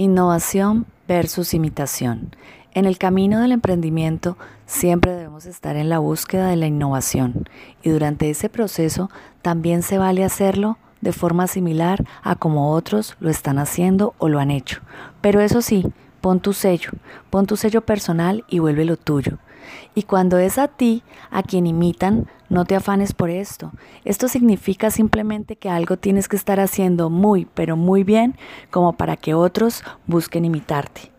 Innovación versus imitación. En el camino del emprendimiento siempre debemos estar en la búsqueda de la innovación y durante ese proceso también se vale hacerlo de forma similar a como otros lo están haciendo o lo han hecho. Pero eso sí, pon tu sello, pon tu sello personal y vuélvelo tuyo. Y cuando es a ti a quien imitan, no te afanes por esto. Esto significa simplemente que algo tienes que estar haciendo muy, pero muy bien como para que otros busquen imitarte.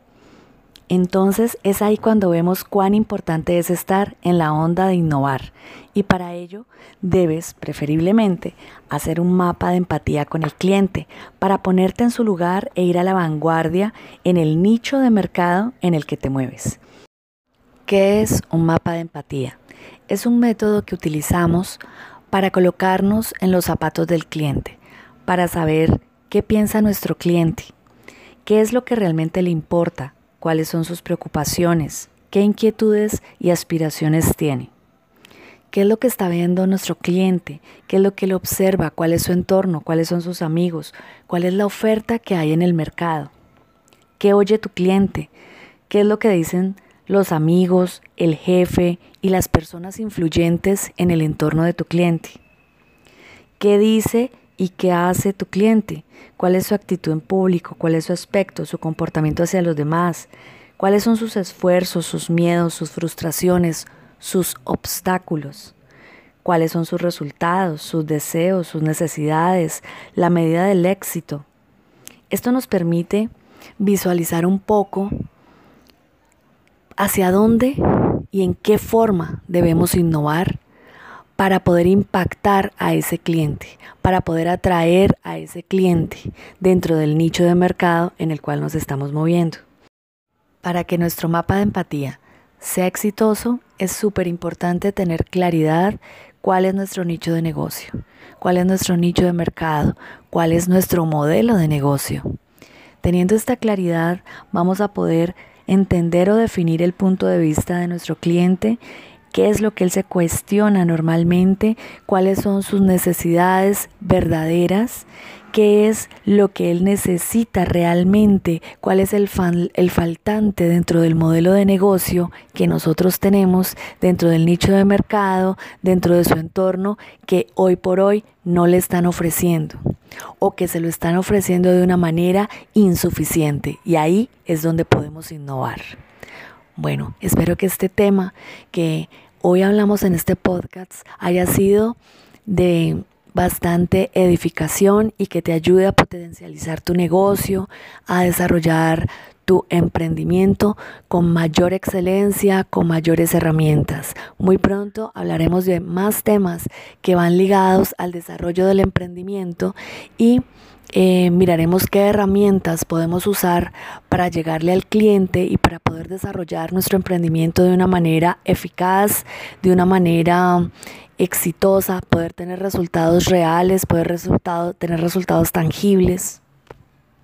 Entonces es ahí cuando vemos cuán importante es estar en la onda de innovar. Y para ello debes, preferiblemente, hacer un mapa de empatía con el cliente para ponerte en su lugar e ir a la vanguardia en el nicho de mercado en el que te mueves. ¿Qué es un mapa de empatía? Es un método que utilizamos para colocarnos en los zapatos del cliente, para saber qué piensa nuestro cliente, qué es lo que realmente le importa, cuáles son sus preocupaciones, qué inquietudes y aspiraciones tiene. ¿Qué es lo que está viendo nuestro cliente? ¿Qué es lo que le observa? ¿Cuál es su entorno? ¿Cuáles son sus amigos? ¿Cuál es la oferta que hay en el mercado? ¿Qué oye tu cliente? ¿Qué es lo que dicen los amigos, el jefe y las personas influyentes en el entorno de tu cliente. ¿Qué dice y qué hace tu cliente? ¿Cuál es su actitud en público? ¿Cuál es su aspecto, su comportamiento hacia los demás? ¿Cuáles son sus esfuerzos, sus miedos, sus frustraciones, sus obstáculos? ¿Cuáles son sus resultados, sus deseos, sus necesidades, la medida del éxito? Esto nos permite visualizar un poco hacia dónde y en qué forma debemos innovar para poder impactar a ese cliente, para poder atraer a ese cliente dentro del nicho de mercado en el cual nos estamos moviendo. Para que nuestro mapa de empatía sea exitoso, es súper importante tener claridad cuál es nuestro nicho de negocio, cuál es nuestro nicho de mercado, cuál es nuestro modelo de negocio. Teniendo esta claridad, vamos a poder entender o definir el punto de vista de nuestro cliente, qué es lo que él se cuestiona normalmente, cuáles son sus necesidades verdaderas qué es lo que él necesita realmente, cuál es el, el faltante dentro del modelo de negocio que nosotros tenemos, dentro del nicho de mercado, dentro de su entorno, que hoy por hoy no le están ofreciendo o que se lo están ofreciendo de una manera insuficiente. Y ahí es donde podemos innovar. Bueno, espero que este tema que hoy hablamos en este podcast haya sido de bastante edificación y que te ayude a potencializar tu negocio, a desarrollar tu emprendimiento con mayor excelencia, con mayores herramientas. Muy pronto hablaremos de más temas que van ligados al desarrollo del emprendimiento y eh, miraremos qué herramientas podemos usar para llegarle al cliente y para poder desarrollar nuestro emprendimiento de una manera eficaz, de una manera exitosa, poder tener resultados reales, poder tener resultados tangibles.